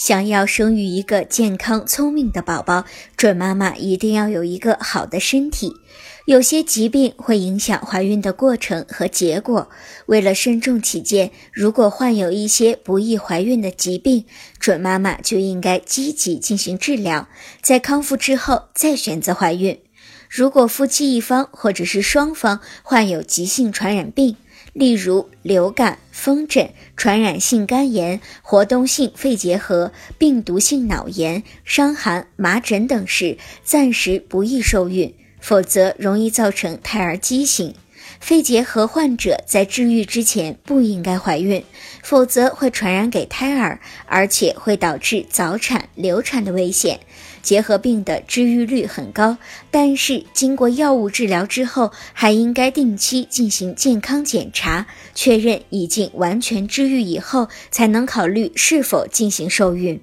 想要生育一个健康聪明的宝宝，准妈妈一定要有一个好的身体。有些疾病会影响怀孕的过程和结果。为了慎重起见，如果患有一些不易怀孕的疾病，准妈妈就应该积极进行治疗，在康复之后再选择怀孕。如果夫妻一方或者是双方患有急性传染病，例如流感、风疹、传染性肝炎、活动性肺结核、病毒性脑炎、伤寒、麻疹等时，暂时不宜受孕，否则容易造成胎儿畸形。肺结核患者在治愈之前不应该怀孕，否则会传染给胎儿，而且会导致早产、流产的危险。结核病的治愈率很高，但是经过药物治疗之后，还应该定期进行健康检查，确认已经完全治愈以后，才能考虑是否进行受孕。